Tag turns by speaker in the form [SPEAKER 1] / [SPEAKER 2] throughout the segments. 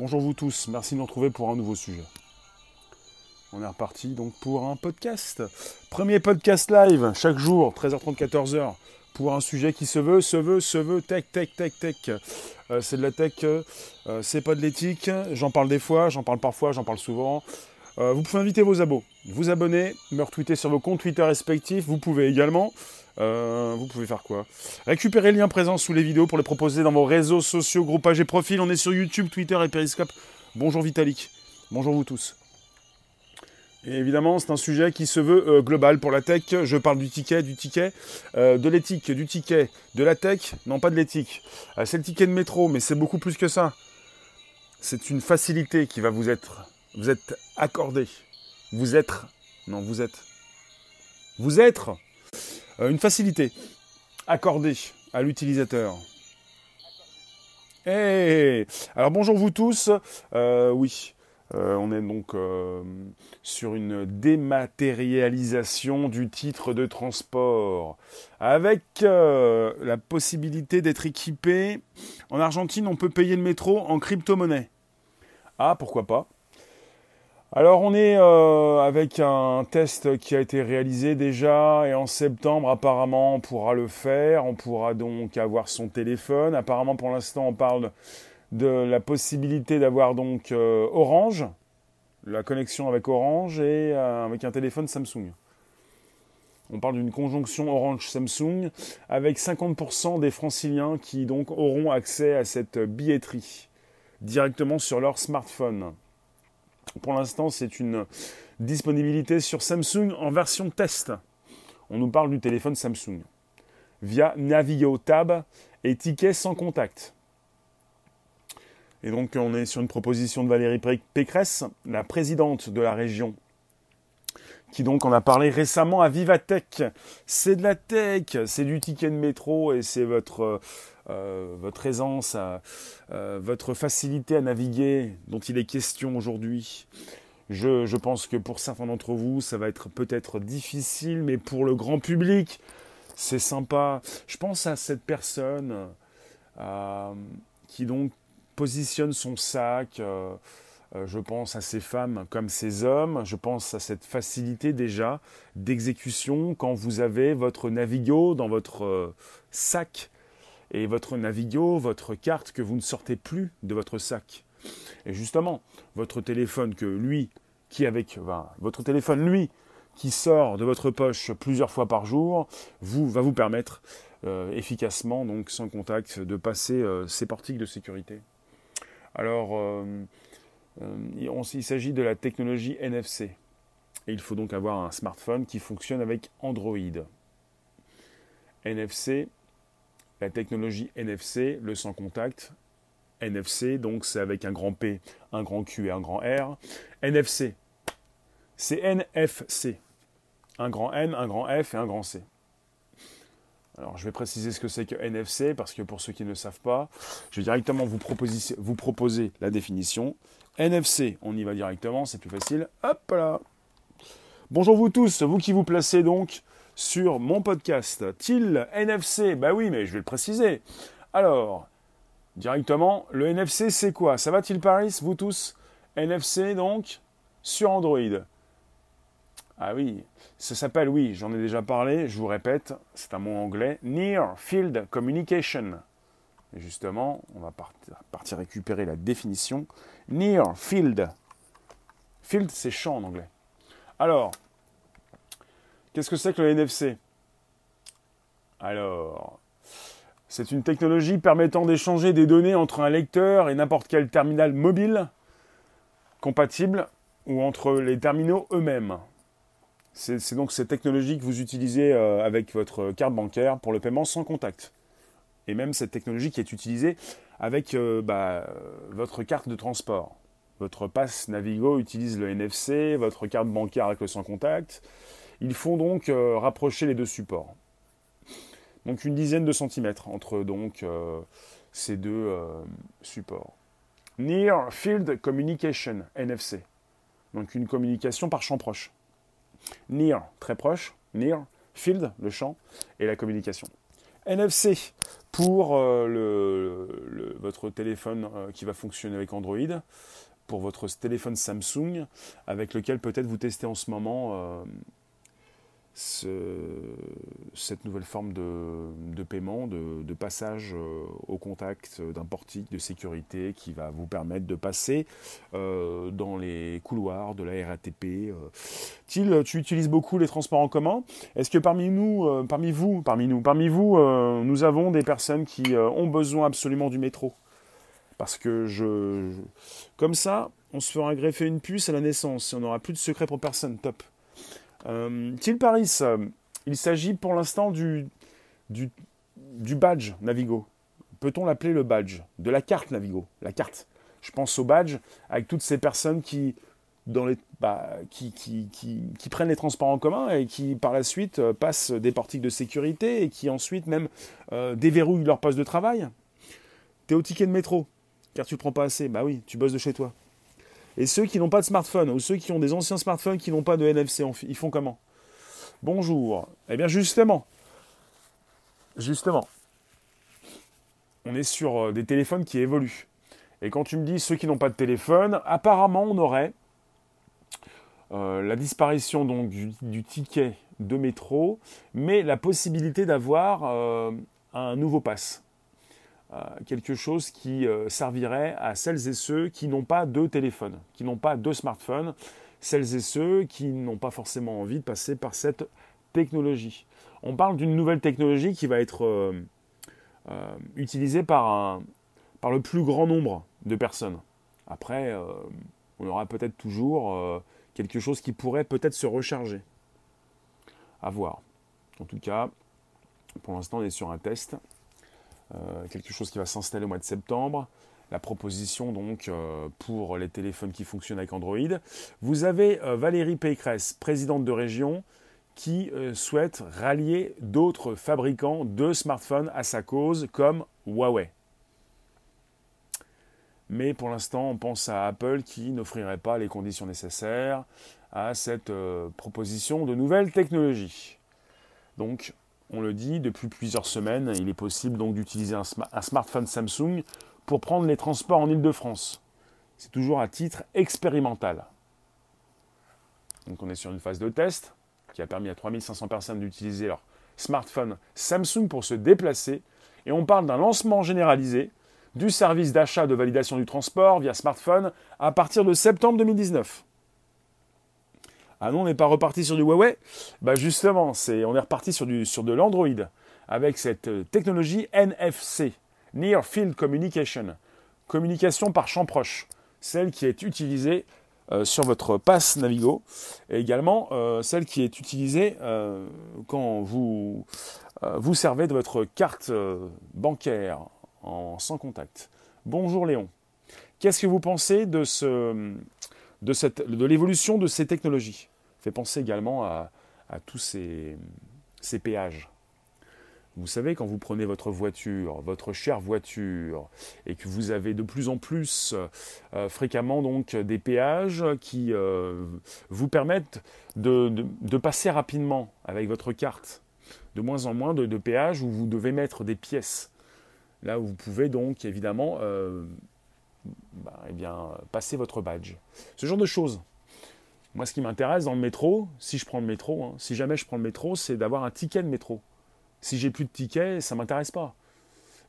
[SPEAKER 1] Bonjour vous tous, merci de nous retrouver pour un nouveau sujet. On est reparti donc pour un podcast. Premier podcast live chaque jour, 13h30, 14h, pour un sujet qui se veut, se veut, se veut, tech, tech, tech, tech. Euh, c'est de la tech, euh, c'est pas de l'éthique. J'en parle des fois, j'en parle parfois, j'en parle souvent. Euh, vous pouvez inviter vos abos, vous abonner, me retweeter sur vos comptes Twitter respectifs. Vous pouvez également, euh, vous pouvez faire quoi? Récupérer les liens présents sous les vidéos pour les proposer dans vos réseaux sociaux, groupages et profils. On est sur YouTube, Twitter et Periscope. Bonjour Vitalik, bonjour vous tous. Et évidemment, c'est un sujet qui se veut euh, global pour la tech. Je parle du ticket, du ticket, de l'éthique, du ticket, de la tech, non pas de l'éthique. c'est le ticket de métro, mais c'est beaucoup plus que ça. C'est une facilité qui va vous être vous êtes accordé. Vous êtes. Non, vous êtes. Vous êtes euh, une facilité accordée à l'utilisateur. Hey Alors bonjour vous tous. Euh, oui, euh, on est donc sur une dématérialisation du titre de transport, avec la possibilité d'être équipé. En Argentine, on peut payer le métro en crypto-monnaie. Ah, pourquoi pas? Alors on est euh, avec un test qui a été réalisé déjà et en septembre apparemment on pourra le faire, on pourra donc avoir son téléphone. Apparemment pour l'instant on parle de la possibilité d'avoir donc euh, Orange, la connexion avec Orange et euh, avec un téléphone Samsung. On parle d'une conjonction Orange-Samsung avec 50% des franciliens qui donc auront accès à cette billetterie directement sur leur smartphone. Pour l'instant, c'est une disponibilité sur Samsung en version test. On nous parle du téléphone Samsung via Navio Tab et ticket sans contact. Et donc on est sur une proposition de Valérie Pécresse, la présidente de la région, qui donc en a parlé récemment à Vivatech. C'est de la tech, c'est du ticket de métro et c'est votre euh, votre aisance, euh, votre facilité à naviguer dont il est question aujourd'hui. Je, pense que pour certains d'entre vous, ça va être peut-être difficile, mais pour le grand public, c'est sympa. Je pense à cette personne euh, qui donc positionne son sac. je pense à ces femmes comme ces hommes. Je pense à cette facilité déjà d'exécution quand vous avez votre Navigo dans votre sac et votre Navigo, votre carte que vous ne sortez plus de votre sac. Et justement, votre téléphone que lui, qui avec votre téléphone lui, qui sort de votre poche plusieurs fois par jour, vous va vous permettre euh, efficacement, donc sans contact, de passer euh, ces portiques de sécurité. Alors, euh, il s'agit de la technologie NFC. Et il faut donc avoir un smartphone qui fonctionne avec Android. NFC, la technologie NFC, le sans contact. NFC, donc c'est avec un grand P, un grand Q et un grand R. NFC, c'est NFC. Un grand N, un grand F et un grand C. Alors je vais préciser ce que c'est que NFC parce que pour ceux qui ne savent pas, je vais directement vous proposer, vous proposer la définition. NFC, on y va directement, c'est plus facile. Hop là Bonjour vous tous, vous qui vous placez donc sur mon podcast. TIL NFC Bah oui, mais je vais le préciser. Alors, directement, le NFC, c'est quoi? Ça va-t-il Paris, vous tous? NFC, donc, sur Android. Ah oui, ça s'appelle, oui, j'en ai déjà parlé, je vous répète, c'est un mot anglais, Near Field Communication. Et justement, on va partir récupérer la définition. Near Field. Field, c'est champ en anglais. Alors, Qu'est-ce que c'est que le NFC Alors, c'est une technologie permettant d'échanger des données entre un lecteur et n'importe quel terminal mobile compatible ou entre les terminaux eux-mêmes. C'est donc cette technologie que vous utilisez euh, avec votre carte bancaire pour le paiement sans contact. Et même cette technologie qui est utilisée avec euh, bah, votre carte de transport. Votre passe Navigo utilise le NFC, votre carte bancaire avec le sans contact. Ils font donc euh, rapprocher les deux supports. Donc une dizaine de centimètres entre donc euh, ces deux euh, supports. Near Field Communication, NFC. Donc une communication par champ proche. Near, très proche. Near, field, le champ, et la communication. NFC pour votre téléphone qui va fonctionner avec Android, pour votre téléphone Samsung, avec lequel peut-être vous testez en ce moment cette nouvelle forme de, paiement, de, passage euh, au contact d'un portique de sécurité qui va vous permettre de passer euh, dans les couloirs de la RATP. Euh. Til, tu utilises beaucoup les transports en commun. Est-ce que parmi nous, parmi vous, parmi nous, parmi vous, nous avons des personnes qui ont besoin absolument du métro? Parce que je, comme ça, on se fera greffer une puce à la naissance. On n'aura plus de secret pour personne. Top. Euh, Paris, euh, il s'agit pour l'instant du, du, badge Navigo. Peut-on l'appeler le badge De la carte Navigo, la carte? Je pense au badge avec toutes ces personnes qui, dans les, bah, qui, qui, qui, prennent les transports en commun et qui par la suite euh, passent des portiques de sécurité et qui ensuite même euh, déverrouillent leur poste de travail. T'es au ticket de métro, car tu prends pas assez. Bah oui, tu bosses de chez toi. Et ceux qui n'ont pas de smartphone, ou ceux qui ont des anciens smartphones qui n'ont pas de NFC, ils font comment? Bonjour. Eh bien justement, justement, on est sur euh, des téléphones qui évoluent. Et quand tu me dis ceux qui n'ont pas de téléphone, apparemment on aurait euh, la disparition donc du, ticket de métro, mais la possibilité d'avoir euh, un nouveau pass. Euh, quelque chose qui euh, servirait à celles et ceux qui n'ont pas de téléphone, qui n'ont pas de smartphone, celles et ceux qui n'ont pas forcément envie de passer par cette technologie. On parle d'une nouvelle technologie qui va être euh, utilisée par, le plus grand nombre de personnes. Après, on aura peut-être toujours quelque chose qui pourrait peut-être se recharger. À voir. En tout cas, pour l'instant, on est sur un test. Euh, quelque chose qui va s'installer au mois de septembre. La proposition donc euh, pour les téléphones qui fonctionnent avec Android. Vous avez euh, Valérie Pécresse, présidente de région, qui souhaite rallier d'autres fabricants de smartphones à sa cause, comme Huawei. Mais pour l'instant, on pense à Apple qui n'offrirait pas les conditions nécessaires à cette proposition de nouvelles technologies. Donc, on le dit, depuis plusieurs semaines, il est possible donc d'utiliser un, smartphone Samsung pour prendre les transports en Ile-de-France. C'est toujours à titre expérimental. Donc on est sur une phase de test qui a permis à 3500 personnes d'utiliser leur smartphone Samsung pour se déplacer. Et on parle d'un lancement généralisé du service d'achat de validation du transport via smartphone à partir de septembre 2019. Ah non, on n'est pas reparti sur du Huawei. Bah justement, c'est, on est reparti sur, de l'Android avec cette euh, technologie NFC, Near Field Communication, communication par champ proche, celle qui est utilisée euh, sur votre passe Navigo. Et également euh, celle qui est utilisée quand vous vous servez de votre carte bancaire en sans contact. Bonjour Léon. Qu'est-ce que vous pensez de l'évolution de ces technologies? Fait penser également à, tous ces, péages. Vous savez, quand vous prenez votre voiture, votre chère voiture, et que vous avez de plus en plus euh, fréquemment donc des péages qui euh, vous permettent de, passer rapidement avec votre carte, de moins en moins de, péages où vous devez mettre des pièces. Là où vous pouvez donc évidemment euh, bah, eh bien, passer votre badge. Ce genre de choses. Moi, ce qui m'intéresse dans le métro, si je prends le métro, hein, si jamais je prends le métro, c'est d'avoir un ticket de métro. Si j'ai plus de ticket, ça ne m'intéresse pas.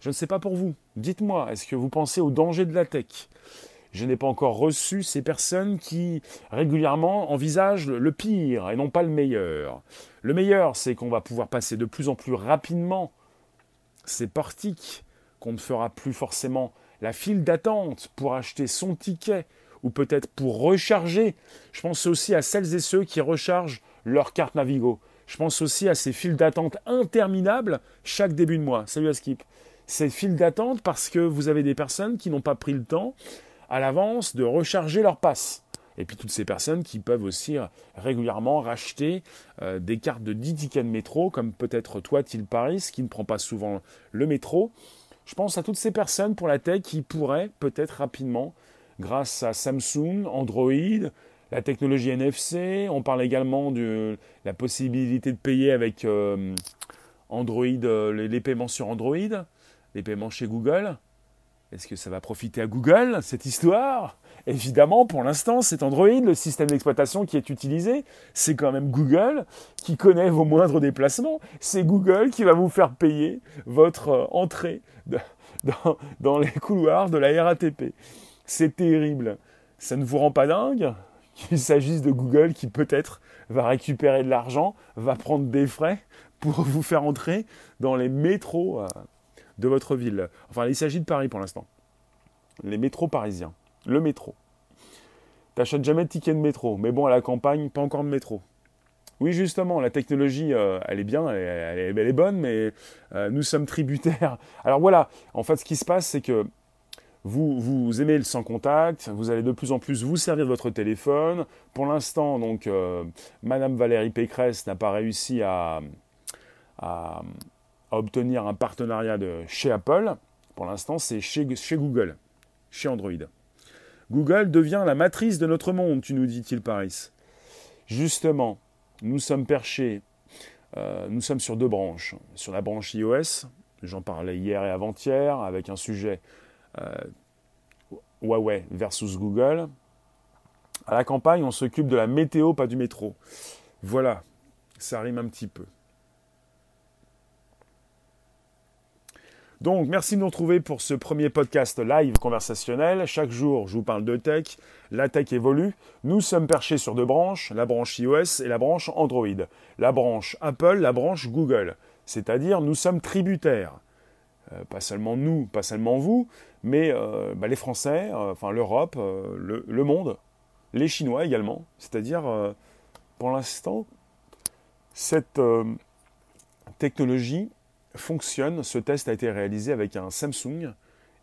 [SPEAKER 1] Je ne sais pas pour vous. Dites-moi, est-ce que vous pensez au danger de la tech? Je n'ai pas encore reçu ces personnes qui régulièrement envisagent le pire et non pas le meilleur. Le meilleur, c'est qu'on va pouvoir passer de plus en plus rapidement ces portiques, qu'on ne fera plus forcément la file d'attente pour acheter son ticket ou peut-être pour recharger. Je pense aussi à celles et ceux qui rechargent leur carte Navigo. Je pense aussi à ces files d'attente interminables chaque début de mois. Salut à Skip. Ces files d'attente parce que vous avez des personnes qui n'ont pas pris le temps à l'avance de recharger leur passe. Et puis toutes ces personnes qui peuvent aussi régulièrement racheter euh, des cartes de 10 tickets de métro, comme peut-être toi, Til Paris, qui ne prend pas souvent le métro. Je pense à toutes ces personnes pour la tech qui pourraient peut-être rapidement grâce à Samsung, Android, la technologie NFC. On parle également de la possibilité de payer avec, euh, Android, les, les paiements sur Android, les paiements chez Google. Est-ce que ça va profiter à Google, cette histoire? Évidemment, pour l'instant, c'est Android, le système d'exploitation qui est utilisé. C'est quand même Google qui connaît vos moindres déplacements. C'est Google qui va vous faire payer votre euh, entrée dans, les couloirs de la RATP. C'est terrible. Ça ne vous rend pas dingue qu'il s'agisse de Google qui peut-être va récupérer de l'argent, va prendre des frais pour vous faire entrer dans les métros euh, de votre ville? Enfin, il s'agit de Paris pour l'instant. Les métros parisiens le métro. T'achètes jamais de ticket de métro, mais bon, à la campagne, pas encore de métro. Oui, justement, la technologie, euh, elle est bien, elle est, bonne, mais euh, nous sommes tributaires. Alors voilà, en fait, ce qui se passe, c'est que vous, aimez le sans contact, vous allez de plus en plus vous servir de votre téléphone. Pour l'instant, donc, euh, Madame Valérie Pécresse n'a pas réussi à, obtenir un partenariat chez Apple. Pour l'instant, c'est chez, Google, chez Android. Google devient la matrice de notre monde, tu nous dis-t-il Paris. Justement, nous sommes perchés, euh, nous sommes sur deux branches. Sur la branche iOS, j'en parlais hier et avant-hier, avec un sujet Huawei versus Google. À la campagne, on s'occupe de la météo, pas du métro. Voilà, ça rime un petit peu. Donc, merci de nous retrouver pour ce premier podcast live conversationnel. Chaque jour, je vous parle de tech. La tech évolue. Nous sommes perchés sur deux branches, la branche iOS et la branche Android. La branche Apple, la branche Google. C'est-à-dire, nous sommes tributaires. Euh, pas seulement nous, pas seulement vous, mais euh, bah, les Français, euh, enfin l'Europe, le, le, monde, les Chinois également. C'est-à-dire, pour l'instant, cette technologie fonctionne. Ce test a été réalisé avec un Samsung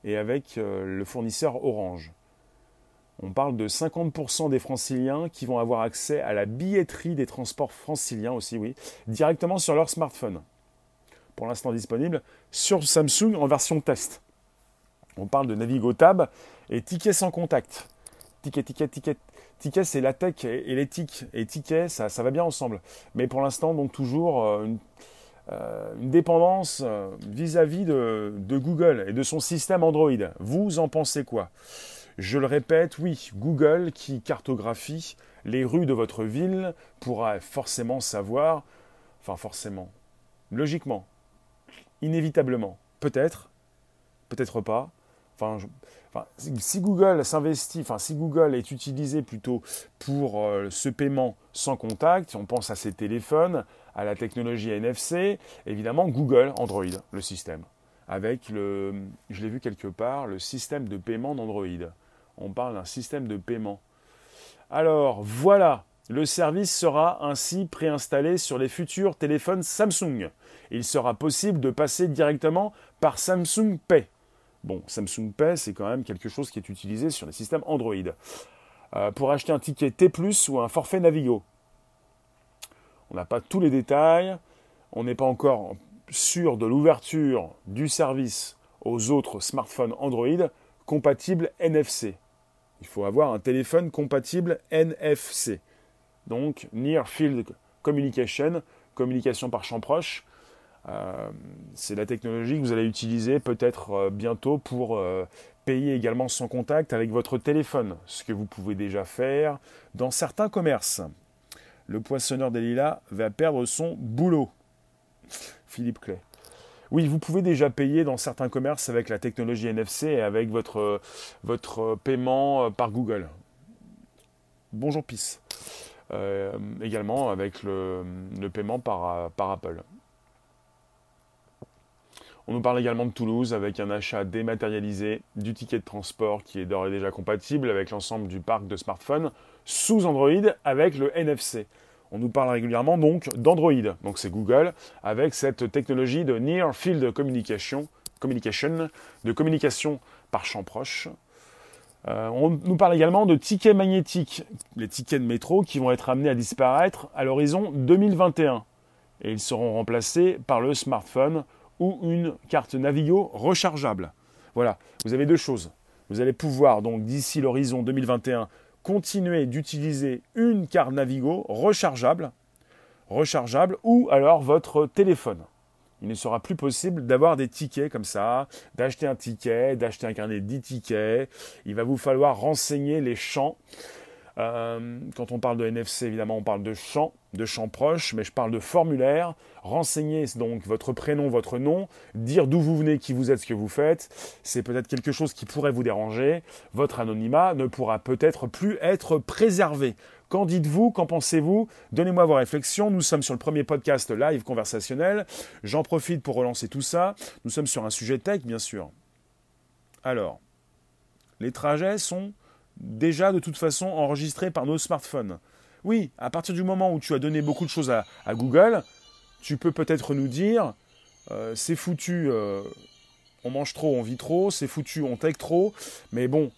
[SPEAKER 1] et avec le fournisseur Orange. On parle de 50% des franciliens qui vont avoir accès à la billetterie des transports franciliens aussi, oui, directement sur leur smartphone. Pour l'instant disponible sur Samsung en version test. On parle de Navigo Tab et tickets sans contact. Ticket, ticket, ticket. Ticket, c'est la tech et l'éthique. Et ticket, ça, ça va bien ensemble. Mais pour l'instant, donc toujours euh, une, euh, une dépendance euh, vis-à-vis de, Google et de son système Android. Vous en pensez quoi? Je le répète, oui, Google qui cartographie les rues de votre ville pourra forcément savoir, enfin forcément, logiquement, inévitablement, peut-être, peut-être pas, enfin, si Google s'investit, enfin si Google est utilisé plutôt pour euh, ce paiement sans contact, on pense à ses téléphones, à la technologie NFC, évidemment Google, Android, le système, avec le, je l'ai vu quelque part, le système de paiement d'Android. On parle d'un système de paiement. Alors voilà, le service sera ainsi préinstallé sur les futurs téléphones Samsung. Il sera possible de passer directement par Samsung Pay. Bon, Samsung Pay, c'est quand même quelque chose qui est utilisé sur les systèmes Android. Euh, pour acheter un ticket T ⁇ ou un forfait Navigo. On n'a pas tous les détails, on n'est pas encore sûr de l'ouverture du service aux autres smartphones Android compatibles NFC. Il faut avoir un téléphone compatible NFC. Donc Near Field Communication, communication par champ proche, euh, c'est la technologie que vous allez utiliser peut-être euh, bientôt pour euh, payer également sans contact avec votre téléphone, ce que vous pouvez déjà faire dans certains commerces. Le poissonneur des lilas va perdre son boulot. Philippe Clay. Oui, vous pouvez déjà payer dans certains commerces avec la technologie NFC et avec votre, paiement par Google. Bonjour PIS. également avec le, paiement par, par Apple. On nous parle également de Toulouse avec un achat dématérialisé du ticket de transport qui est d'ores et déjà compatible avec l'ensemble du parc de smartphones sous Android avec le NFC. On nous parle régulièrement donc d'Android, donc c'est Google, avec cette technologie de Near Field Communication, communication de communication par champ proche. Euh, on nous parle également de tickets magnétiques, les tickets de métro qui vont être amenés à disparaître à l'horizon 2021. Et ils seront remplacés par le smartphone ou une carte Navigo rechargeable. Voilà, vous avez deux choses. Vous allez pouvoir donc d'ici l'horizon 2021 continuer d'utiliser une carte Navigo rechargeable, rechargeable ou alors votre téléphone. Il ne sera plus possible d'avoir des tickets comme ça, d'acheter un ticket, d'acheter un carnet de 10 tickets. Il va vous falloir renseigner les champs. Euh, quand on parle de NFC, évidemment, on parle de champs, de champs proches, mais je parle de formulaire. Renseigner donc votre prénom, votre nom, dire d'où vous venez, qui vous êtes, ce que vous faites. C'est peut-être quelque chose qui pourrait vous déranger. Votre anonymat ne pourra peut-être plus être préservé. Qu'en dites-vous? Qu'en pensez-vous? Donnez-moi vos réflexions. Nous sommes sur le premier podcast live conversationnel. J'en profite pour relancer tout ça. Nous sommes sur un sujet tech, bien sûr. Alors, les trajets sont déjà de toute façon enregistrés par nos smartphones. Oui, à partir du moment où tu as donné beaucoup de choses à, Google, tu peux peut-être nous dire euh, c'est foutu, euh, on mange trop, on vit trop, c'est foutu, on tech trop, mais bon,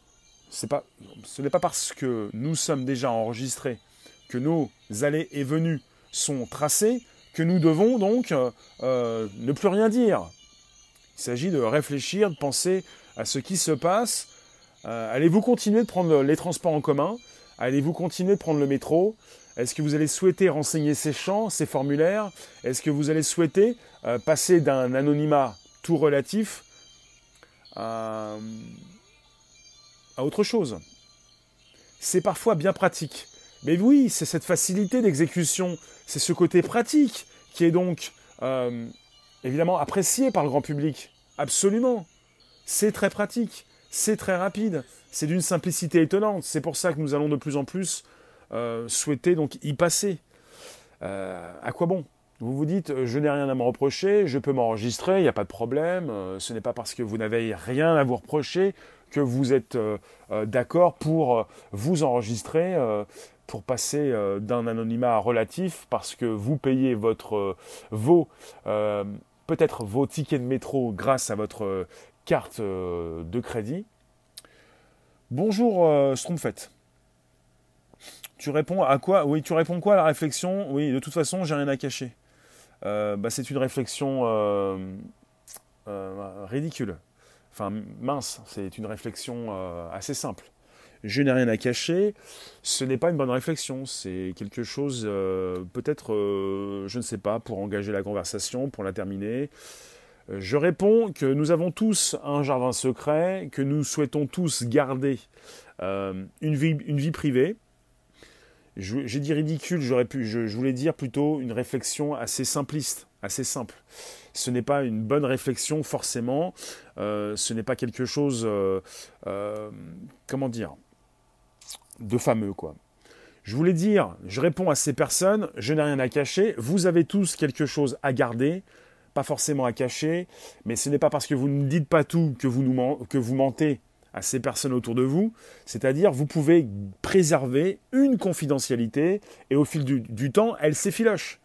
[SPEAKER 1] pas, ce n'est pas parce que nous sommes déjà enregistrés, que nos allées et venues sont tracées, que nous devons donc euh, ne plus rien dire. Il s'agit de réfléchir, de penser à ce qui se passe. Euh, allez-vous continuer de prendre les transports en commun? Allez-vous continuer de prendre le métro? Est-ce que vous allez souhaiter renseigner ces champs, ces formulaires? Est-ce que vous allez souhaiter passer d'un anonymat tout relatif à autre chose? C'est parfois bien pratique. Mais oui, c'est cette facilité d'exécution, c'est ce côté pratique qui est donc euh, évidemment apprécié par le grand public. Absolument. C'est très pratique, c'est très rapide, c'est d'une simplicité étonnante. C'est pour ça que nous allons de plus en plus euh, souhaiter donc y passer. Euh, à quoi bon? Vous vous dites, je n'ai rien à me reprocher, je peux m'enregistrer, il n'y a pas de problème, ce n'est pas parce que vous n'avez rien à vous reprocher que vous êtes euh, euh, d'accord pour euh, vous enregistrer, pour passer d'un anonymat relatif, parce que vous payez votre, vos, peut-être vos tickets de métro grâce à votre carte de crédit. Bonjour Schtroumpfette. Tu réponds à quoi? Oui, tu réponds quoi à la réflexion? Oui, de toute façon, j'ai rien à cacher. bah, c'est une réflexion ridicule. Enfin, mince, c'est une réflexion euh, assez simple. Je n'ai rien à cacher, ce n'est pas une bonne réflexion, c'est quelque chose, euh, peut-être, euh, je ne sais pas, pour engager la conversation, pour la terminer. Je réponds que nous avons tous un jardin secret, que nous souhaitons tous garder une, vie, une vie privée, j'ai dit ridicule, j'aurais pu, je, voulais dire plutôt une réflexion assez simpliste, assez simple. Ce n'est pas une bonne réflexion forcément, euh, ce n'est pas quelque chose, euh, euh, dire, de fameux quoi. Je voulais dire, je réponds à ces personnes, je n'ai rien à cacher, vous avez tous quelque chose à garder, pas forcément à cacher, mais ce n'est pas parce que vous ne dites pas tout que vous, mentez à ces personnes autour de vous, c'est-à-dire vous pouvez préserver une confidentialité et au fil du, temps, elle s'effiloche.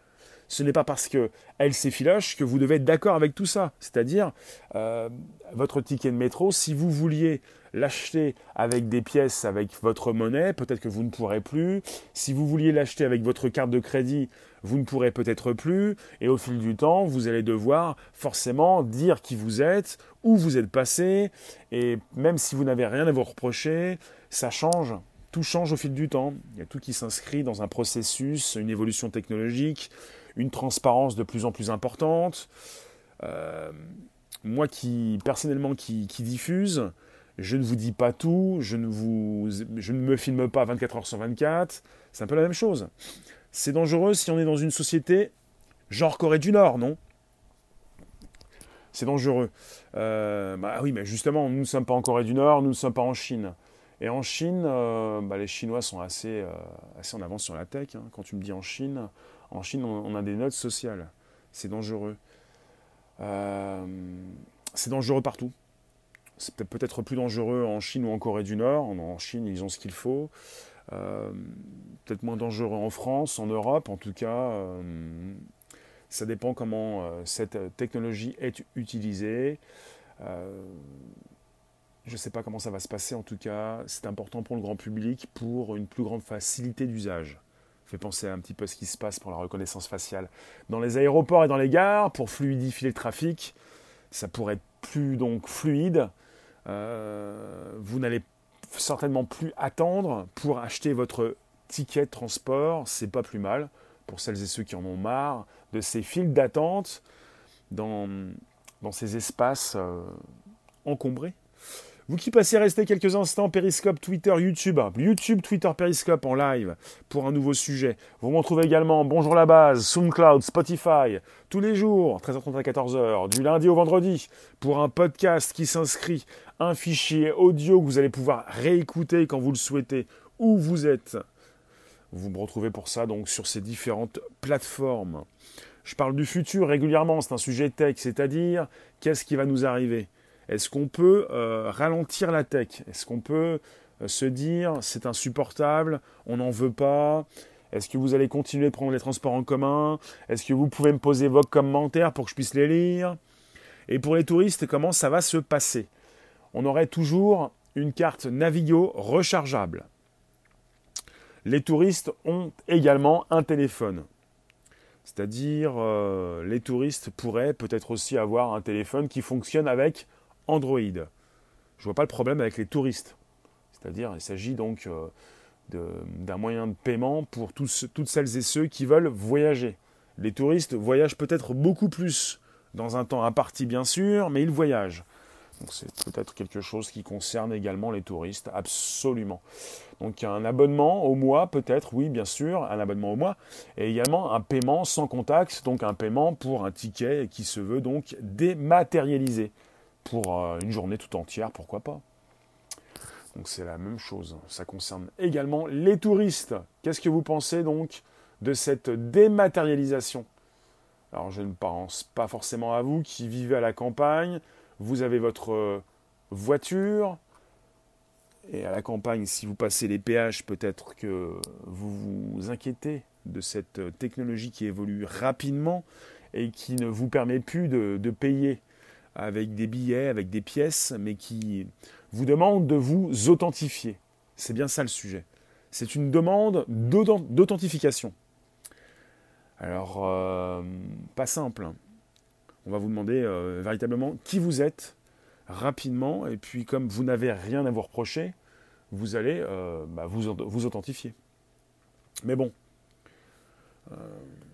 [SPEAKER 1] Ce n'est pas parce qu'elle s'effiloche que vous devez être d'accord avec tout ça. C'est-à-dire, euh, votre ticket de métro, si vous vouliez l'acheter avec des pièces, avec votre monnaie, peut-être que vous ne pourrez plus. Si vous vouliez l'acheter avec votre carte de crédit, vous ne pourrez peut-être plus. Et au fil du temps, vous allez devoir forcément dire qui vous êtes, où vous êtes passé. Et même si vous n'avez rien à vous reprocher, ça change. Tout change au fil du temps. Il y a tout qui s'inscrit dans un processus, une évolution technologique, une transparence de plus en plus importante. Euh, moi qui, personnellement, qui, qui diffuse, je ne vous dis pas tout, je ne, me filme pas 24 heures sur 24, c'est un peu la même chose. C'est dangereux si on est dans une société genre Corée du Nord, non? C'est dangereux. Euh, bah oui, mais justement, nous ne sommes pas en Corée du Nord, nous ne sommes pas en Chine. Et en Chine, euh, bah, les Chinois sont assez, euh, assez en avance sur la tech. Hein. Quand tu me dis en Chine, en Chine, on a des notes sociales. C'est dangereux. c'est dangereux partout c'est peut-être plus dangereux en Chine ou en Corée du Nord. En Chine, ils ont ce qu'il faut. Euh, peut-être moins dangereux en France, en Europe. En tout cas, euh, ça dépend comment euh, cette technologie est utilisée. je ne sais pas comment ça va se passer. En tout cas, c'est important pour le grand public pour une plus grande facilité d'usage. Fait penser un petit peu à ce qui se passe pour la reconnaissance faciale dans les aéroports et dans les gares pour fluidifier le trafic. Ça pourrait être plus donc fluide euh, vous n'allez certainement plus attendre pour acheter votre ticket de transport, c'est pas plus mal pour celles et ceux qui en ont marre de ces files d'attente. dans, dans ces espaces encombrés. Vous qui passez rester quelques instants, Periscope, Twitter, YouTube, YouTube, Twitter, Periscope en live pour un nouveau sujet. Vous m'en trouvez également Bonjour la base, SoundCloud, Spotify, tous les jours, 13h30 à 14h, du lundi au vendredi, pour un podcast qui s'inscrit, un fichier audio que vous allez pouvoir réécouter quand vous le souhaitez, où vous êtes. Vous me retrouvez pour ça donc sur ces différentes plateformes. Je parle du futur régulièrement, c'est un sujet tech, c'est-à-dire qu'est-ce qui va nous arriver? Est-ce qu'on peut euh, ralentir la tech? Est-ce qu'on peut euh, se dire c'est insupportable, on n'en veut pas? Est-ce que vous allez continuer de prendre les transports en commun? Est-ce que vous pouvez me poser vos commentaires pour que je puisse les lire? Et pour les touristes, comment ça va se passer? On aurait toujours une carte Navigo rechargeable. Les touristes ont également un téléphone. C'est-à-dire, euh, les touristes pourraient peut-être aussi avoir un téléphone qui fonctionne avec Android. Je ne vois pas le problème avec les touristes. C'est-à-dire, il s'agit donc euh, d'un moyen de paiement pour toutes celles et ceux qui veulent voyager. Les touristes voyagent peut-être beaucoup plus dans un temps imparti, bien sûr, mais ils voyagent. C'est peut-être quelque chose qui concerne également les touristes, absolument. Donc un abonnement au mois, peut-être, oui, bien sûr, un abonnement au mois, et également un paiement sans contact, donc un paiement pour un ticket qui se veut donc dématérialisé pour euh, une journée tout entière, pourquoi pas. Donc c'est la même chose. Ça concerne également les touristes. Qu'est-ce que vous pensez donc de cette dématérialisation? Alors je ne pense pas forcément à vous qui vivez à la campagne. Vous avez votre euh, voiture. Et à la campagne, si vous passez les péages, peut-être que vous vous inquiétez de cette technologie qui évolue rapidement et qui ne vous permet plus de, de payer avec des billets, avec des pièces, mais qui vous demande de vous authentifier. C'est bien ça le sujet. C'est une demande d'authentification. Alors, euh, pas simple. Hein. On va vous demander euh, véritablement qui vous êtes rapidement, et puis comme vous n'avez rien à vous reprocher, vous allez euh, bah, vous authentifier. Mais bon, euh,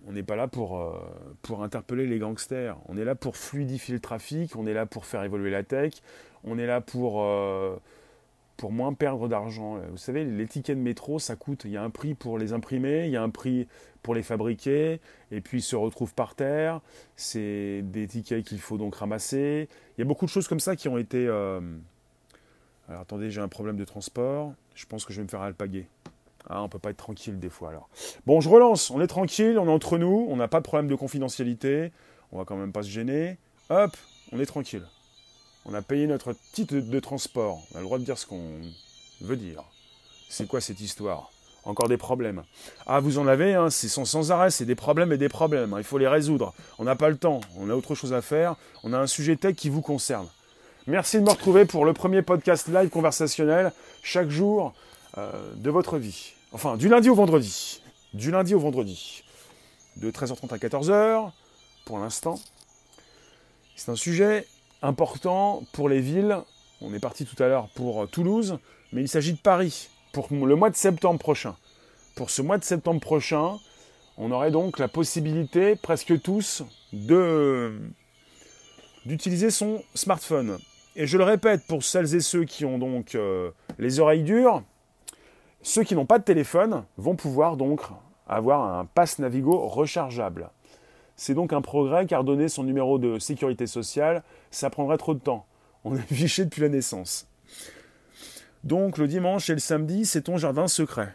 [SPEAKER 1] on n'est pas là pour, euh, pour interpeller les gangsters. On est là pour fluidifier le trafic, on est là pour faire évoluer la tech, on est là pour, euh, pour moins perdre d'argent. Vous savez, les tickets de métro, ça coûte. Il y a un prix pour les imprimer, il y a un prix pour les fabriquer, et puis ils se retrouvent par terre. C'est des tickets qu'il faut donc ramasser. Il y a beaucoup de choses comme ça qui ont été... Alors attendez, j'ai un problème de transport. Je pense que je vais me faire alpaguer. Ah, on peut pas être tranquille des fois alors. Bon, je relance. On est tranquille, on est entre nous, on n'a pas de problème de confidentialité. On va quand même pas se gêner. Hop, on est tranquille. On a payé notre titre de transport. On a le droit de dire ce qu'on veut dire. C'est quoi cette histoire? Encore des problèmes. Ah, vous en avez, hein, c'est sans, sans arrêt, c'est des problèmes et des problèmes. Hein. Il faut les résoudre. On n'a pas le temps, on a autre chose à faire. On a un sujet tech qui vous concerne. Merci de me retrouver pour le premier podcast live conversationnel chaque jour euh, de votre vie. Enfin, du lundi au vendredi. Du lundi au vendredi. De 13h30 à 14h, pour l'instant. C'est un sujet important pour les villes. On est parti tout à l'heure pour Toulouse, mais il s'agit de Paris, pour le mois de septembre prochain. Pour ce mois de septembre prochain, on aurait donc la possibilité, presque tous, de d'utiliser son smartphone. Et je le répète, pour celles et ceux qui ont donc euh, les oreilles dures, ceux qui n'ont pas de téléphone vont pouvoir donc avoir un pass Navigo rechargeable. C'est donc un progrès car donner son numéro de sécurité sociale, ça prendrait trop de temps. On est fiché depuis la naissance. Donc le dimanche et le samedi, c'est ton jardin secret.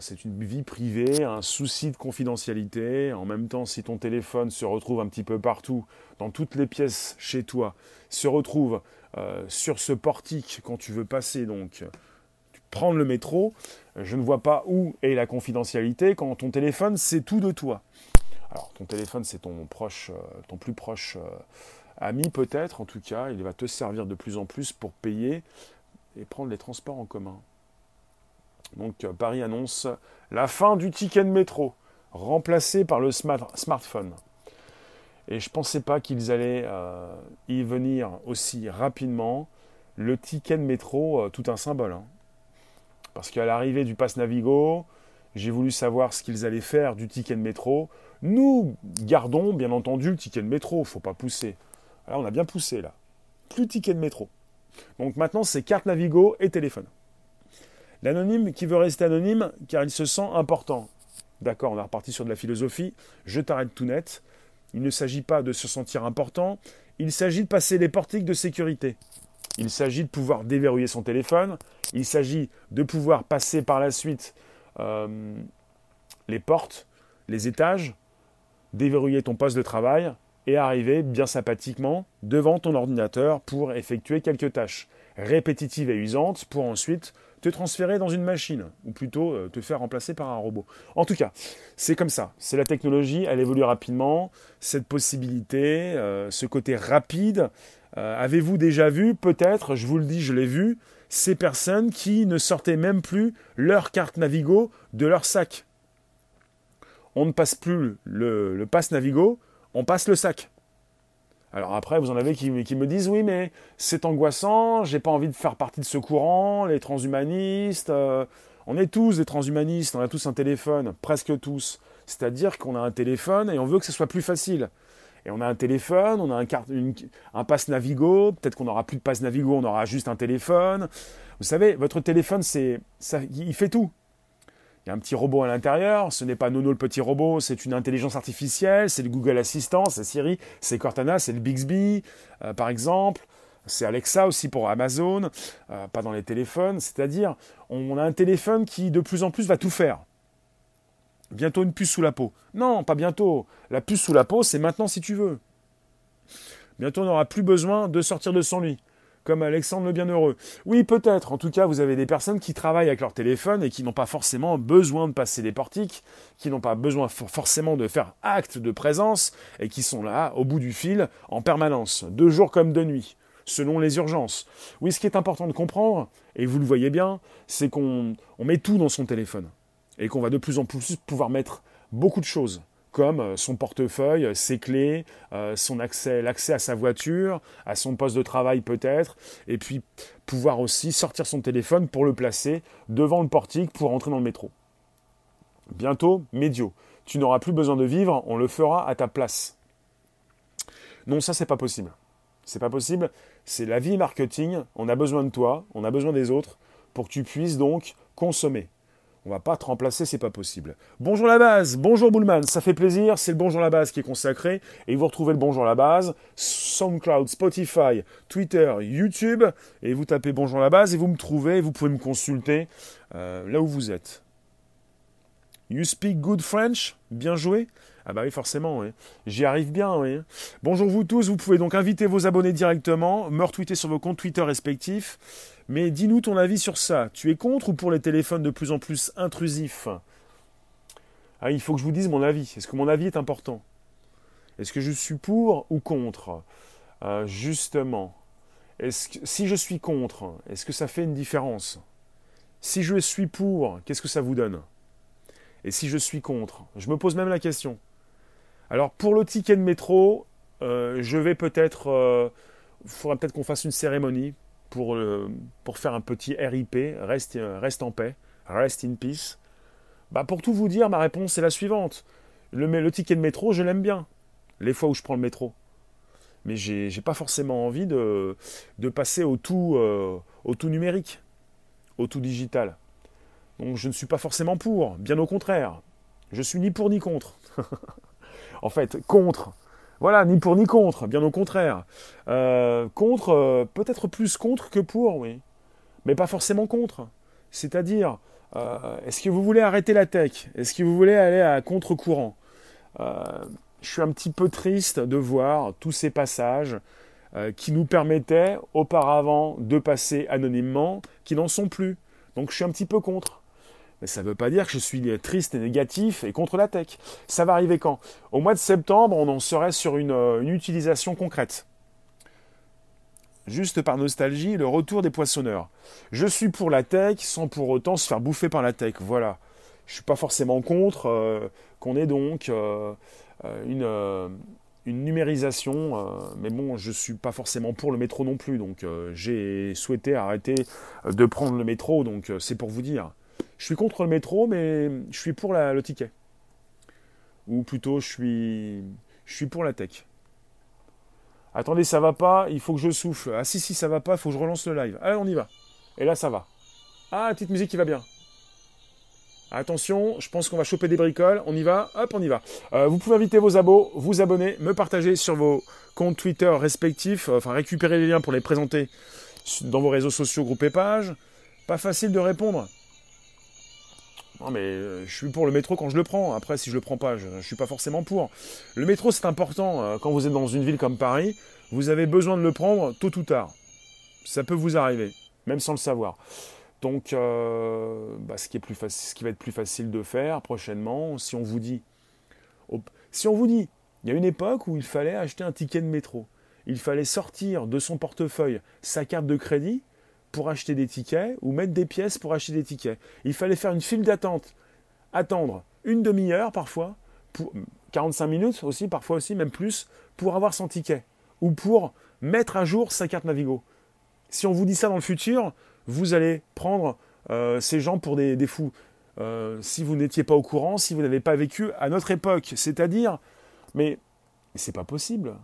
[SPEAKER 1] c'est une vie privée, un souci de confidentialité. En même temps, si ton téléphone se retrouve un petit peu partout, dans toutes les pièces chez toi, se retrouve euh, sur ce portique quand tu veux passer donc prendre le métro, je ne vois pas où est la confidentialité quand ton téléphone, c'est tout de toi. Alors, ton téléphone, c'est ton proche, euh, ton plus proche euh, ami peut-être, en tout cas, il va te servir de plus en plus pour payer et prendre les transports en commun. Donc, euh, Paris annonce la fin du ticket de métro, remplacé par le smartphone. Et je ne pensais pas qu'ils allaient y venir aussi rapidement. Le ticket de métro, tout un symbole. Hein. Parce qu'à l'arrivée du pass Navigo, j'ai voulu savoir ce qu'ils allaient faire du ticket de métro. Nous gardons bien entendu le ticket de métro, faut pas pousser. Là, on a bien poussé là. Plus ticket de métro. Donc maintenant, c'est carte Navigo et téléphone. L'anonyme qui veut rester anonyme car il se sent important. D'accord, on est reparti sur de la philosophie. Je t'arrête tout net. Il ne s'agit pas de se sentir important, il s'agit de passer les portiques de sécurité. Il s'agit de pouvoir déverrouiller son téléphone, il s'agit de pouvoir passer par la suite euh, les portes, les étages, déverrouiller ton poste de travail et arriver bien sympathiquement devant ton ordinateur pour effectuer quelques tâches répétitives et usantes pour ensuite te transférer dans une machine, ou plutôt euh, te faire remplacer par un robot. En tout cas, c'est comme ça. C'est la technologie, elle évolue rapidement. Cette possibilité, euh, ce côté rapide, avez-vous déjà vu? Peut-être, je vous le dis, je l'ai vu, ces personnes qui ne sortaient même plus leur carte Navigo de leur sac. On ne passe plus le, le passe Navigo, on passe le sac. Alors après, vous en avez qui, me disent oui, mais c'est angoissant, j'ai pas envie de faire partie de ce courant, les transhumanistes. Euh, on est tous des transhumanistes, on a tous un téléphone, presque tous. C'est-à-dire qu'on a un téléphone et on veut que ce soit plus facile. Et on a un téléphone, on a un, carte, un passe Navigo, peut-être qu'on n'aura plus de passe Navigo, on aura juste un téléphone. Vous savez, votre téléphone, c'est, ça, il fait tout. Il y a un petit robot à l'intérieur, ce n'est pas Nono le petit robot, c'est une intelligence artificielle, c'est le Google Assistant, c'est Siri, c'est Cortana, c'est le Bixby, euh, par exemple. C'est Alexa aussi pour Amazon, euh, pas dans les téléphones. C'est-à-dire, on a un téléphone qui de plus en plus va tout faire. Bientôt une puce sous la peau. Non, pas bientôt. La puce sous la peau, c'est maintenant si tu veux. Bientôt, on n'aura plus besoin de sortir de son lit. Comme Alexandre le Bienheureux. Oui, peut-être. En tout cas, vous avez des personnes qui travaillent avec leur téléphone et qui n'ont pas forcément besoin de passer des portiques, qui n'ont pas besoin forcément de faire acte de présence et qui sont là, au bout du fil, en permanence, de jour comme de nuit, selon les urgences. Oui, ce qui est important de comprendre, et vous le voyez bien, c'est qu'on met tout dans son téléphone et qu'on va de plus en plus pouvoir mettre beaucoup de choses comme euh, son portefeuille, ses clés, euh, son accès, l'accès à sa voiture, à son poste de travail peut-être, et puis pouvoir aussi sortir son téléphone pour le placer devant le portique pour entrer dans le métro. Bientôt, médio. Tu n'auras plus besoin de vivre, on le fera à ta place. Non, ça c'est pas possible. C'est pas possible. C'est la vie marketing. On a besoin de toi, on a besoin des autres pour que tu puisses donc consommer. On va pas te remplacer, c'est pas possible. Bonjour la base, bonjour Bullman, ça fait plaisir, c'est le bonjour la base qui est consacré et vous retrouvez le bonjour la base SoundCloud, Spotify, Twitter, YouTube et vous tapez bonjour la base et vous me trouvez, vous pouvez me consulter euh, là où vous êtes. You speak good French? Bien joué? Ah bah oui, forcément, oui. J'y arrive bien, oui. Bonjour vous tous, vous pouvez donc inviter vos abonnés directement, me retweeter sur vos comptes Twitter respectifs. Mais dis-nous ton avis sur ça. Tu es contre ou pour les téléphones de plus en plus intrusifs? Ah, Il faut que je vous dise mon avis. Est-ce que mon avis est important? Est-ce que je suis pour ou contre? Euh, Justement. Si je suis contre, est-ce que ça fait une différence? Si je suis pour, qu'est-ce que ça vous donne? Et si je suis contre? Je me pose même la question. Alors pour le ticket de métro, euh, je vais peut-être... Il euh, faudra peut-être qu'on fasse une cérémonie pour, pour faire un petit RIP, reste, reste en paix, rest in peace. Bah pour tout vous dire, ma réponse est la suivante. Le, ticket de métro, je l'aime bien, les fois où je prends le métro. Mais j'ai n'ai pas forcément envie de, de passer au tout, euh, au tout numérique, au tout digital. Donc je ne suis pas forcément pour, bien au contraire. Je suis ni pour ni contre. en fait, contre, voilà, ni pour ni contre, bien au contraire. Euh, contre, euh, peut-être plus contre que pour, oui. Mais pas forcément contre. C'est-à-dire, euh, est-ce que vous voulez arrêter la tech? Est-ce que vous voulez aller à contre-courant? Je suis un petit peu triste de voir tous ces passages qui nous permettaient auparavant de passer anonymement, qui n'en sont plus. Donc je suis un petit peu contre. Mais ça ne veut pas dire que je suis triste et négatif et contre la tech. Ça va arriver quand? Au mois de septembre, on en serait sur une, euh, utilisation concrète. Juste par nostalgie, le retour des poissonneurs. Je suis pour la tech sans pour autant se faire bouffer par la tech. Voilà. Je ne suis pas forcément contre euh, qu'on ait donc euh, une, une, numérisation, mais bon, je ne suis pas forcément pour le métro non plus. Donc j'ai souhaité arrêter de prendre le métro, donc c'est pour vous dire. Je suis contre le métro, mais je suis pour le ticket. Ou plutôt, je suis, je suis pour la tech. Attendez, ça va pas, il faut que je souffle. Ah si, si, ça va pas, il faut que je relance le live. Allez, on y va. Et là, ça va. Ah, petite musique qui va bien. Attention, je pense qu'on va choper des bricoles. On y va Hop, on y va. Euh, vous pouvez inviter vos abos, vous abonner, me partager sur vos comptes Twitter respectifs. Euh, enfin, récupérer les liens pour les présenter dans vos réseaux sociaux, groupes et pages. Pas facile de répondre. Non, mais euh, je suis pour le métro quand je le prends. Après, si je le prends pas, je, ne suis pas forcément pour. Le métro, c'est important. quand vous êtes dans une ville comme Paris, vous avez besoin de le prendre tôt ou tard. Ça peut vous arriver, même sans le savoir. Donc, euh, bah, ce, qui ce qui va être plus facile de faire prochainement, si on vous dit, si on vous dit, il y a une époque où il fallait acheter un ticket de métro, il fallait sortir de son portefeuille sa carte de crédit pour acheter des tickets ou mettre des pièces pour acheter des tickets. Il fallait faire une file d'attente, attendre une demi-heure parfois, pour 45 minutes aussi, parfois aussi, même plus, pour avoir son ticket ou pour mettre à jour sa carte Navigo. Si on vous dit ça dans le futur, vous allez prendre euh, ces gens pour des, fous. Euh, si vous n'étiez pas au courant, si vous n'avez pas vécu à notre époque. C'est-à-dire, mais, mais c'est pas possible.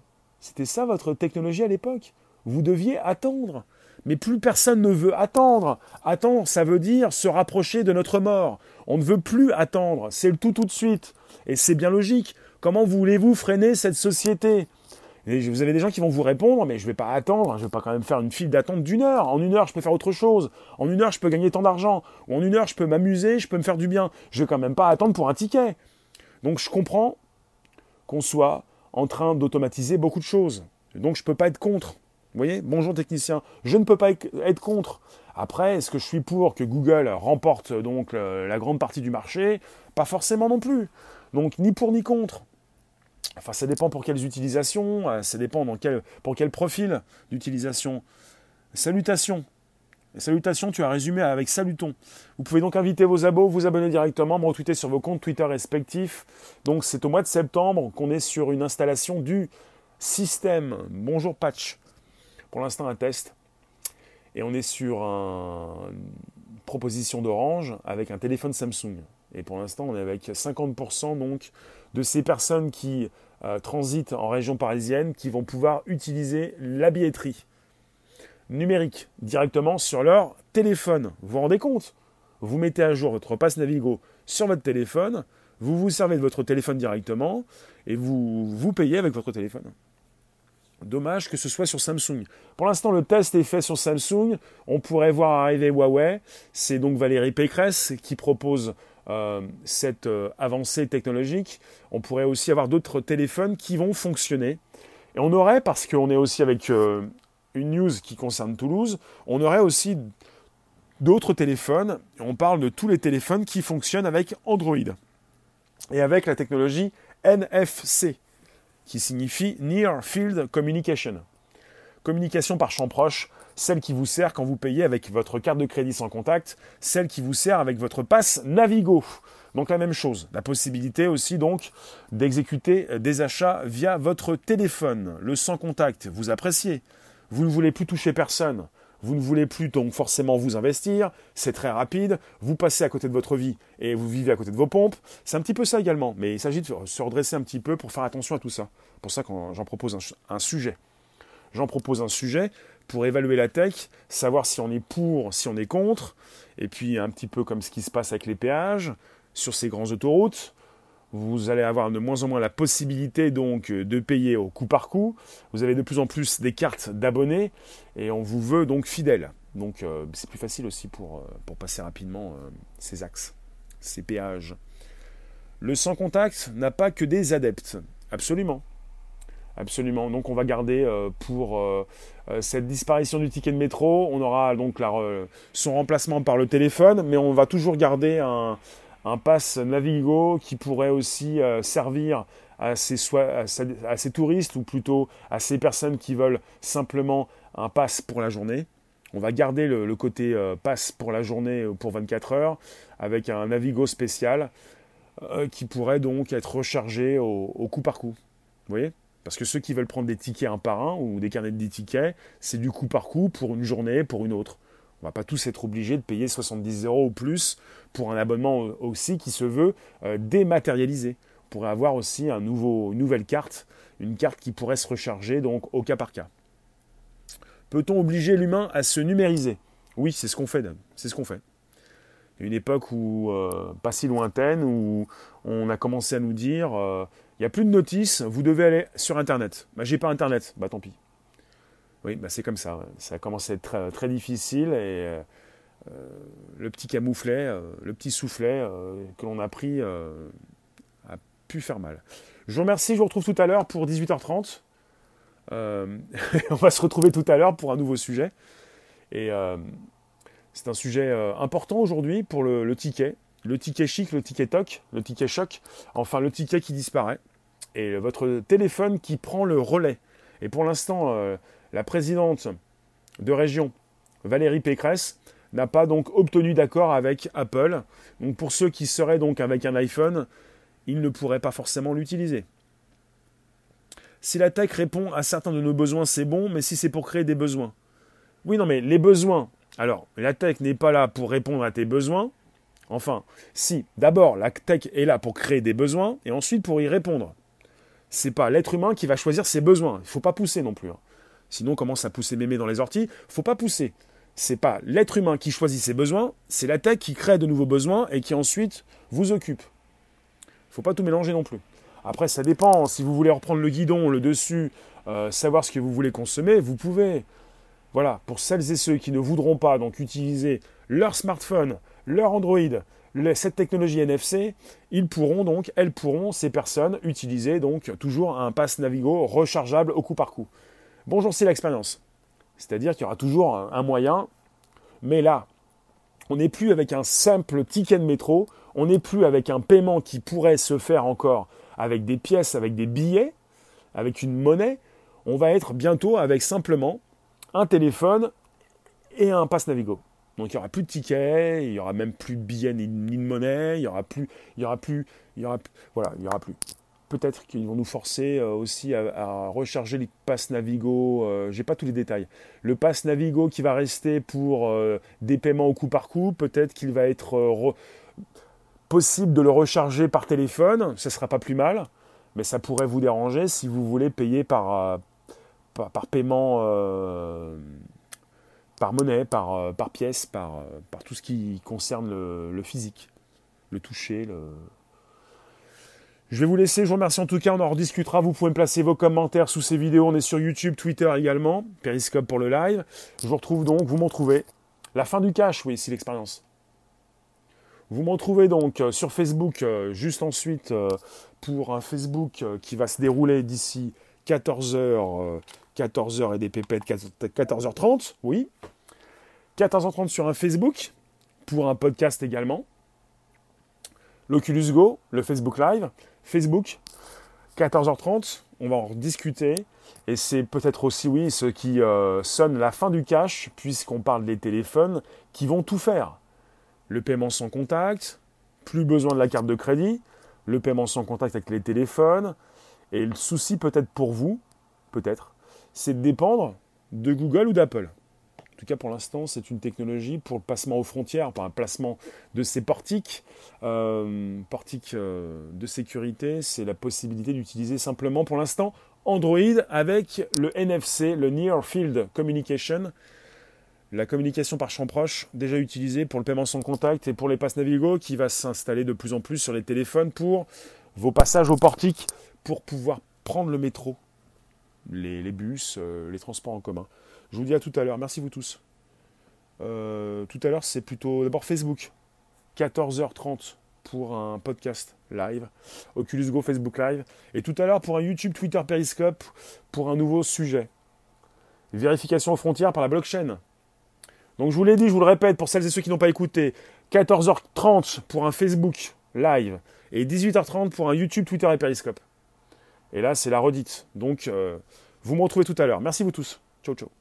[SPEAKER 1] C'était ça votre technologie à l'époque. Vous deviez attendre. Mais plus personne ne veut attendre. Attendre, ça veut dire se rapprocher de notre mort. On ne veut plus attendre. C'est le tout tout de suite. Et c'est bien logique. Comment voulez-vous freiner cette société? Vous avez des gens qui vont vous répondre, mais je ne vais pas attendre, je ne vais pas quand même faire une file d'attente d'une heure. En une heure, je peux faire autre chose. En une heure, je peux gagner tant d'argent. Ou en une heure, je peux m'amuser, je peux me faire du bien. Je ne vais quand même pas attendre pour un ticket. Donc je comprends qu'on soit en train d'automatiser beaucoup de choses. Donc je ne peux pas être contre. Vous voyez Bonjour technicien. Je ne peux pas être contre. Après, est-ce que je suis pour que Google remporte donc la grande partie du marché? Pas forcément non plus. Donc ni pour ni contre. Enfin, ça dépend pour quelles utilisations, euh, ça dépend dans quel, pour quel profil d'utilisation. Salutations. Salutations, tu as résumé avec saluton. Vous pouvez donc inviter vos abos, vous abonner directement, me retweeter sur vos comptes Twitter respectifs. Donc c'est au mois de septembre qu'on est sur une installation du système Bonjour Patch. Pour l'instant un test. Et on est sur une proposition d'Orange avec un téléphone Samsung. Et pour l'instant on est avec 50% donc de ces personnes qui euh, transitent en région parisienne qui vont pouvoir utiliser la billetterie numérique directement sur leur téléphone. Vous vous rendez compte? Vous mettez à jour votre passe Navigo sur votre téléphone, vous vous servez de votre téléphone directement et vous vous payez avec votre téléphone. Dommage que ce soit sur Samsung. Pour l'instant, le test est fait sur Samsung. On pourrait voir arriver Huawei. C'est donc Valérie Pécresse qui propose euh, cette euh, avancée technologique, on pourrait aussi avoir d'autres téléphones qui vont fonctionner. Et on aurait, parce qu'on est aussi avec euh, une news qui concerne Toulouse, on aurait aussi d'autres téléphones. On parle de tous les téléphones qui fonctionnent avec Android et avec la technologie NFC, qui signifie Near Field Communication. Communication par champ proche, celle qui vous sert quand vous payez avec votre carte de crédit sans contact, celle qui vous sert avec votre passe Navigo. Donc la même chose, la possibilité aussi donc d'exécuter des achats via votre téléphone, le sans contact. Vous appréciez, vous ne voulez plus toucher personne, vous ne voulez plus donc forcément vous investir, c'est très rapide, vous passez à côté de votre vie et vous vivez à côté de vos pompes. C'est un petit peu ça également, mais il s'agit de se redresser un petit peu pour faire attention à tout ça. Pour ça que j'en propose un sujet. J'en propose un sujet pour évaluer la tech, savoir si on est pour, si on est contre, et puis un petit peu comme ce qui se passe avec les péages sur ces grandes autoroutes. Vous allez avoir de moins en moins la possibilité donc de payer au coup par coup. Vous avez de plus en plus des cartes d'abonnés et on vous veut donc fidèle. Donc euh, c'est plus facile aussi pour, euh, passer rapidement euh, ces axes, ces péages. Le sans contact n'a pas que des adeptes. Absolument. Absolument. Donc on va garder euh, pour euh, euh, cette disparition du ticket de métro, on aura donc son remplacement par le téléphone, mais on va toujours garder un, un pass Navigo qui pourrait aussi servir à ces, touristes ou plutôt à ces personnes qui veulent simplement un pass pour la journée. On va garder le, côté pass pour la journée ou pour 24 heures avec un Navigo spécial qui pourrait donc être rechargé au, au coup par coup. Vous voyez? Parce que ceux qui veulent prendre des tickets un par un ou des carnets de tickets, c'est du coup par coup pour une journée, pour une autre. On va pas tous être obligés de payer 70 euros ou plus pour un abonnement aussi qui se veut euh, dématérialisé. On pourrait avoir aussi une nouvelle carte, une carte qui pourrait se recharger au cas par cas. Peut-on obliger l'humain à se numériser? Oui, c'est ce qu'on fait. C'est ce qu'on fait. Une époque où euh, pas si lointaine où on a commencé à nous dire euh, il n'y a plus de notices, vous devez aller sur Internet. Bah, j'ai pas Internet, bah tant pis. Oui, bah, c'est comme ça. Ça a commencé à être très, difficile et euh, euh, le petit camouflet, euh, le petit soufflet que l'on a pris a pu faire mal. Je vous remercie, je vous retrouve tout à l'heure pour 18h30. on va se retrouver tout à l'heure pour un nouveau sujet. Et c'est un sujet important aujourd'hui pour le, le, ticket. Le ticket chic, le ticket toc, le ticket choc, enfin le ticket qui disparaît. Et votre téléphone qui prend le relais. Et pour l'instant, la présidente de région, Valérie Pécresse, n'a pas donc obtenu d'accord avec Apple. Donc pour ceux qui seraient donc avec un iPhone, ils ne pourraient pas forcément l'utiliser. Si la tech répond à certains de nos besoins, c'est bon, mais si c'est pour créer des besoins. Oui, non, mais les besoins. Alors, la tech n'est pas là pour répondre à tes besoins. Enfin, si, d'abord, la tech est là pour créer des besoins et ensuite pour y répondre. C'est pas l'être humain qui va choisir ses besoins. Il ne faut pas pousser non plus. Hein. Sinon, on commence à pousser mémé dans les orties? Faut pas pousser. C'est pas l'être humain qui choisit ses besoins, c'est la tech qui crée de nouveaux besoins et qui ensuite vous occupe. Faut pas tout mélanger non plus. Après, ça dépend. Si vous voulez reprendre le guidon, le dessus, euh, savoir ce que vous voulez consommer, vous pouvez. Voilà, pour celles et ceux qui ne voudront pas donc utiliser leur smartphone, leur Android, cette technologie NFC, pourront donc, elles pourront, ces personnes, utiliser donc toujours un pass Navigo rechargeable au coup par coup. Bonjour, c'est l'expérience. C'est-à-dire qu'il y aura toujours un moyen, mais là, on n'est plus avec un simple ticket de métro, on n'est plus avec un paiement qui pourrait se faire encore avec des pièces, avec des billets, avec une monnaie. On va être bientôt avec simplement un téléphone et un passe Navigo. Donc il n'y aura plus de tickets, il n'y aura même plus de billets ni, de monnaie, il n'y aura plus, il y aura plus, il voilà, il y aura plus. Peut-être qu'ils vont nous forcer euh, aussi à, recharger les passes Navigo. Euh, j'ai pas tous les détails. Le pass Navigo qui va rester pour euh, des paiements au coup par coup. Peut-être qu'il va être possible de le recharger par téléphone. Ce sera pas plus mal, mais ça pourrait vous déranger si vous voulez payer par par, paiement, par monnaie, par par pièce, par par tout ce qui concerne le, le physique, le toucher, le je vais vous laisser, je vous remercie en tout cas, on en rediscutera. Vous pouvez me placer vos commentaires sous ces vidéos. On est sur YouTube, Twitter également, Periscope pour le live. Je vous retrouve donc, vous m'en trouvez. La fin du cash, oui, c'est l'expérience. Vous m'en trouvez donc euh, sur Facebook euh, juste ensuite euh, pour un Facebook qui va se dérouler d'ici 14h, 14h et des pépettes 14h30, oui. 14h30 sur un Facebook pour un podcast également. L'Oculus Go, le Facebook Live. Facebook, 14h30, on va en discuter. Et c'est peut-être aussi, oui, ce qui euh, sonne la fin du cash, puisqu'on parle des téléphones qui vont tout faire. Le paiement sans contact, plus besoin de la carte de crédit, le paiement sans contact avec les téléphones. Et le souci peut-être pour vous, peut-être, c'est de dépendre de Google ou d'Apple. En tout cas, pour l'instant, c'est une technologie pour le placement aux frontières, pour un placement de ces portiques. Euh, portiques euh, de sécurité, c'est la possibilité d'utiliser simplement, pour l'instant, Android avec le NFC, le Near Field Communication. La communication par champ proche, déjà utilisée pour le paiement sans contact et pour les passes Navigo, qui va s'installer de plus en plus sur les téléphones pour vos passages au portique, pour pouvoir prendre le métro, les, bus, euh, les transports en commun. Je vous dis à tout à l'heure. Merci vous tous. Euh, tout à l'heure, c'est plutôt d'abord Facebook. 14h30 pour un podcast live. Oculus Go Facebook Live. Et tout à l'heure pour un YouTube, Twitter, Periscope pour un nouveau sujet. Vérification aux frontières par la blockchain. Donc je vous l'ai dit, je vous le répète pour celles et ceux qui n'ont pas écouté. 14h30 pour un Facebook live et 18h30 pour un YouTube, Twitter et Periscope. Et là, c'est la redite. Donc, euh, vous me retrouvez tout à l'heure. Merci vous tous. Ciao, ciao.